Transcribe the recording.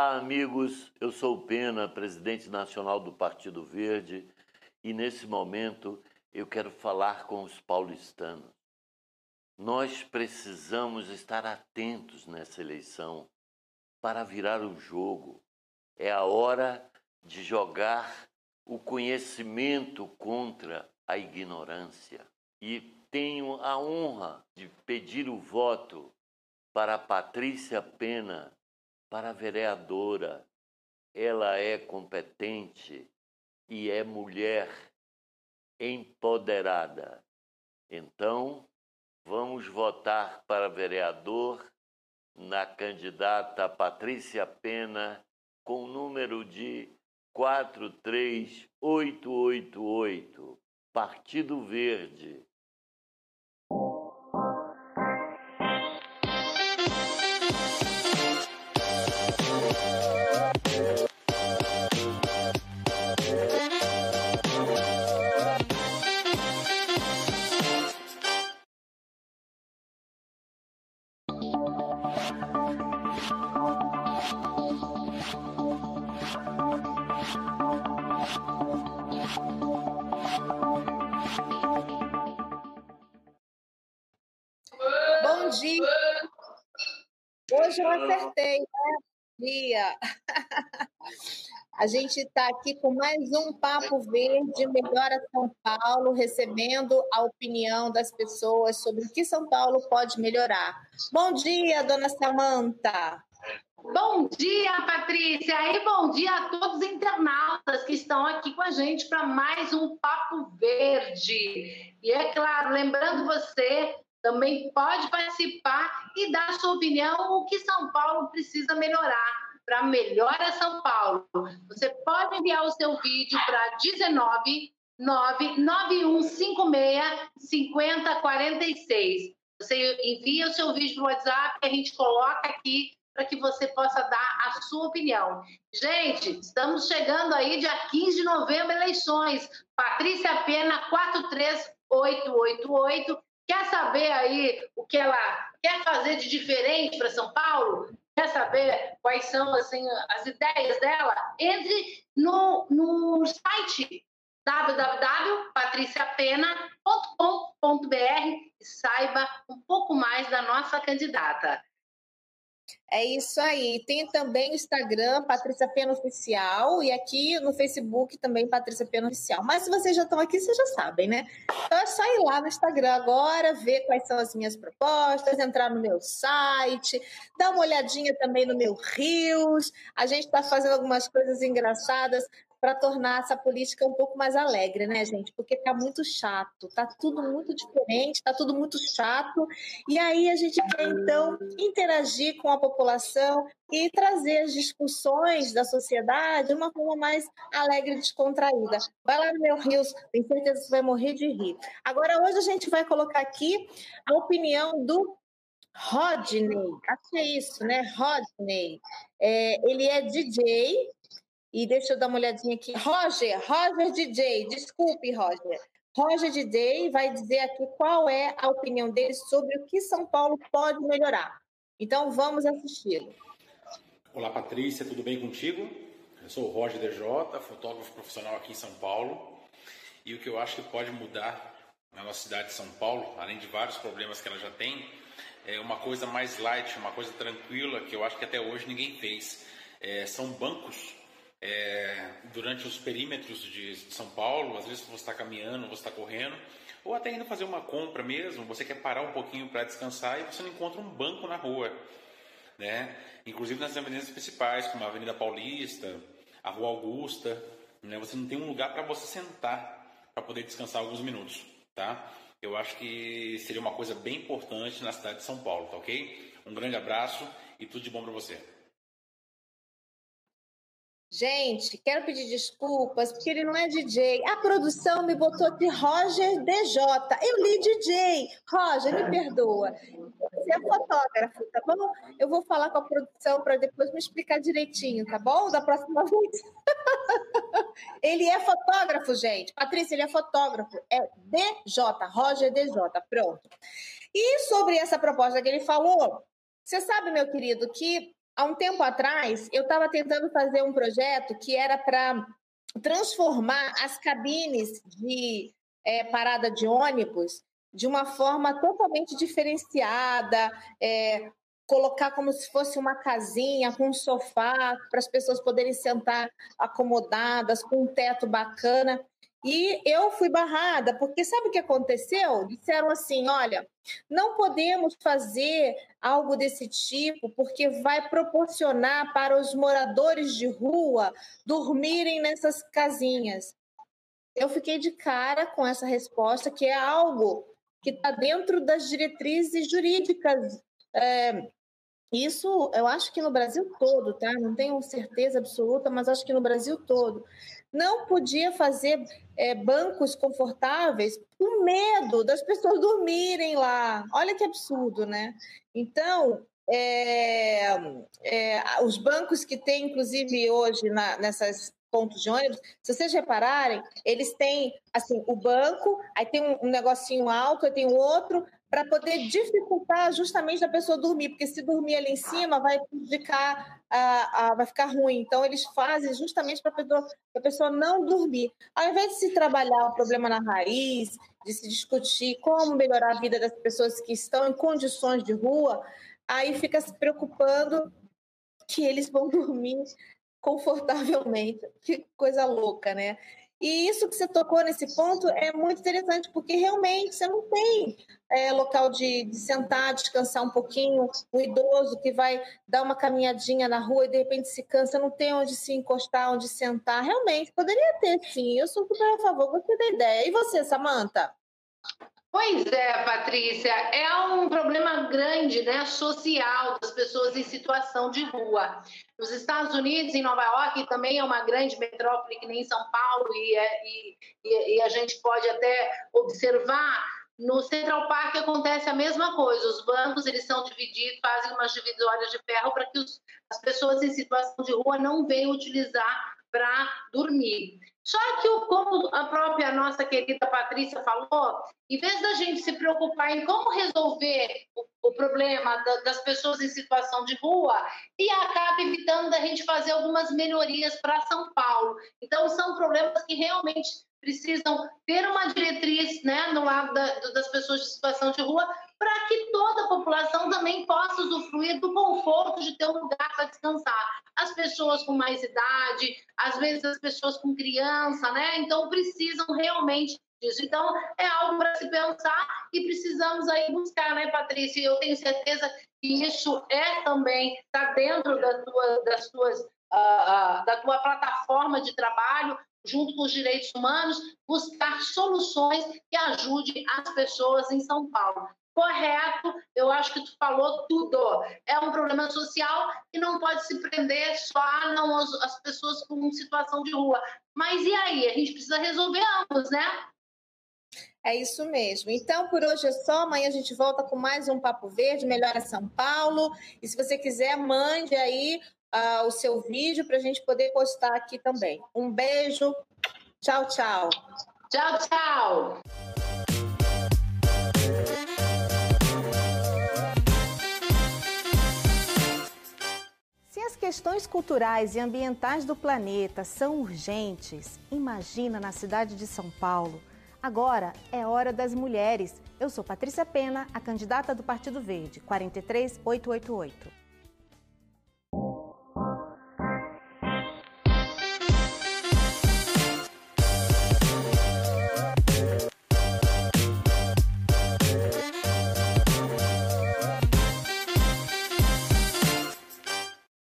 Olá, amigos. Eu sou o Pena, presidente nacional do Partido Verde, e nesse momento eu quero falar com os paulistanos. Nós precisamos estar atentos nessa eleição para virar o jogo. É a hora de jogar o conhecimento contra a ignorância. E tenho a honra de pedir o voto para Patrícia Pena, para vereadora. Ela é competente e é mulher empoderada. Então, vamos votar para vereador na candidata Patrícia Pena com o número de 43888, Partido Verde. Hoje eu acertei, né? Dia. A gente está aqui com mais um Papo Verde, Melhora São Paulo, recebendo a opinião das pessoas sobre o que São Paulo pode melhorar. Bom dia, dona Samanta. Bom dia, Patrícia, e bom dia a todos os internautas que estão aqui com a gente para mais um Papo Verde. E é claro, lembrando você também pode participar e dar sua opinião o que São Paulo precisa melhorar para melhora São Paulo. Você pode enviar o seu vídeo para 19 99156 5046. Você envia o seu vídeo no WhatsApp, a gente coloca aqui para que você possa dar a sua opinião. Gente, estamos chegando aí dia 15 de novembro, eleições. Patrícia Pena 43888 Quer saber aí o que ela quer fazer de diferente para São Paulo? Quer saber quais são assim, as ideias dela? Entre no, no site www.patriciapena.com.br e saiba um pouco mais da nossa candidata. É isso aí. Tem também o Instagram, Patrícia Pena Oficial, e aqui no Facebook também, Patrícia Pena Oficial. Mas se vocês já estão aqui, vocês já sabem, né? Então é só ir lá no Instagram agora, ver quais são as minhas propostas, entrar no meu site, dar uma olhadinha também no meu Rios. A gente está fazendo algumas coisas engraçadas para tornar essa política um pouco mais alegre, né, gente? Porque tá muito chato, tá tudo muito diferente, tá tudo muito chato. E aí a gente quer então interagir com a população e trazer as discussões da sociedade de uma forma mais alegre e descontraída. Vai lá no meu Rios, tenho certeza que você vai morrer de rir. Agora, hoje a gente vai colocar aqui a opinião do Rodney, acho que é isso, né? Rodney. É, ele é DJ, e deixa eu dar uma olhadinha aqui. Roger, Roger DJ, desculpe, Roger. Roger DJ vai dizer aqui qual é a opinião dele sobre o que São Paulo pode melhorar. Então vamos assisti-lo. Olá, Patrícia, tudo bem contigo? Eu sou o Roger DJ, fotógrafo profissional aqui em São Paulo. E o que eu acho que pode mudar na nossa cidade de São Paulo, além de vários problemas que ela já tem, é uma coisa mais light, uma coisa tranquila que eu acho que até hoje ninguém fez. É, são bancos é, durante os perímetros de São Paulo, às vezes você está caminhando, você está correndo, ou até indo fazer uma compra mesmo, você quer parar um pouquinho para descansar e você não encontra um banco na rua. Né? Inclusive nas avenidas principais, como a Avenida Paulista, a Rua Augusta, né? você não tem um lugar para você sentar para poder descansar alguns minutos. Tá? Eu acho que seria uma coisa bem importante na cidade de São Paulo, tá ok? Um grande abraço e tudo de bom para você. Gente, quero pedir desculpas, porque ele não é DJ. A produção me botou de Roger DJ. Eu li DJ. Roger, me perdoa. Você é fotógrafo, tá bom? Eu vou falar com a produção para depois me explicar direitinho, tá bom? Da próxima vez. ele é fotógrafo, gente. Patrícia, ele é fotógrafo. É DJ, Roger DJ. Pronto. E sobre essa proposta que ele falou, você sabe, meu querido, que há um tempo atrás, eu estava tentando fazer um projeto que era para transformar as cabines de é, parada de ônibus de uma forma totalmente diferenciada, é, colocar como se fosse uma casinha com um sofá para as pessoas poderem sentar acomodadas, com um teto bacana. E eu fui barrada, porque sabe o que aconteceu? Disseram assim: olha, não podemos fazer algo desse tipo, porque vai proporcionar para os moradores de rua dormirem nessas casinhas. Eu fiquei de cara com essa resposta, que é algo que está dentro das diretrizes jurídicas é, isso eu acho que no Brasil todo, tá? Não tenho certeza absoluta, mas acho que no Brasil todo. Não podia fazer é, bancos confortáveis por medo das pessoas dormirem lá. Olha que absurdo, né? Então, é, é, os bancos que tem, inclusive, hoje na, nessas pontos de ônibus, se vocês repararem, eles têm assim o banco, aí tem um, um negocinho alto, aí tem o outro, para poder dificultar justamente a pessoa dormir, porque se dormir ali em cima vai prejudicar, a, a, vai ficar ruim. Então, eles fazem justamente para a pessoa não dormir. Ao invés de se trabalhar o problema na raiz, de se discutir como melhorar a vida das pessoas que estão em condições de rua, aí fica se preocupando que eles vão dormir confortavelmente. Que coisa louca, né? E isso que você tocou nesse ponto é muito interessante, porque realmente você não tem é, local de, de, sentar, descansar um pouquinho. O idoso que vai dar uma caminhadinha na rua e de repente se cansa, não tem onde se encostar, onde sentar. Realmente, poderia ter sim. Eu sou super a favor, gostei da ideia. E você, Samanta? Pois é, Patrícia, é um problema grande, né, social das pessoas em situação de rua. Nos Estados Unidos, em Nova York, também é uma grande metrópole que nem São Paulo e, é, e, e a gente pode até observar no Central Park acontece a mesma coisa. Os bancos eles são divididos, fazem umas divisórias de ferro para que os, as pessoas em situação de rua não venham utilizar para dormir. Só que, como a própria nossa querida Patrícia falou, em vez da gente se preocupar em como resolver o, o problema da, das pessoas em situação de rua, e acaba evitando da gente fazer algumas melhorias para São Paulo. Então, são problemas que realmente precisam ter uma diretriz né, no lado da, das pessoas de situação de rua para que toda a população também possa usufruir do conforto de ter um lugar para descansar. As pessoas com mais idade, às vezes as pessoas com criança, né? Então precisam realmente disso. Então é algo para se pensar e precisamos aí buscar, né, Patrícia? Eu tenho certeza que isso é também está dentro da tua, das tuas uh, uh, da tua plataforma de trabalho junto com os direitos humanos, buscar soluções que ajudem as pessoas em São Paulo correto, eu acho que tu falou tudo. É um problema social que não pode se prender só a não as, as pessoas com situação de rua. Mas e aí? A gente precisa resolver ambos, né? É isso mesmo. Então, por hoje é só. Amanhã a gente volta com mais um Papo Verde, Melhora São Paulo. E se você quiser, mande aí uh, o seu vídeo para a gente poder postar aqui também. Um beijo. Tchau, tchau. Tchau, tchau. Questões culturais e ambientais do planeta são urgentes, imagina na cidade de São Paulo. Agora é hora das mulheres. Eu sou Patrícia Pena, a candidata do Partido Verde, 43888.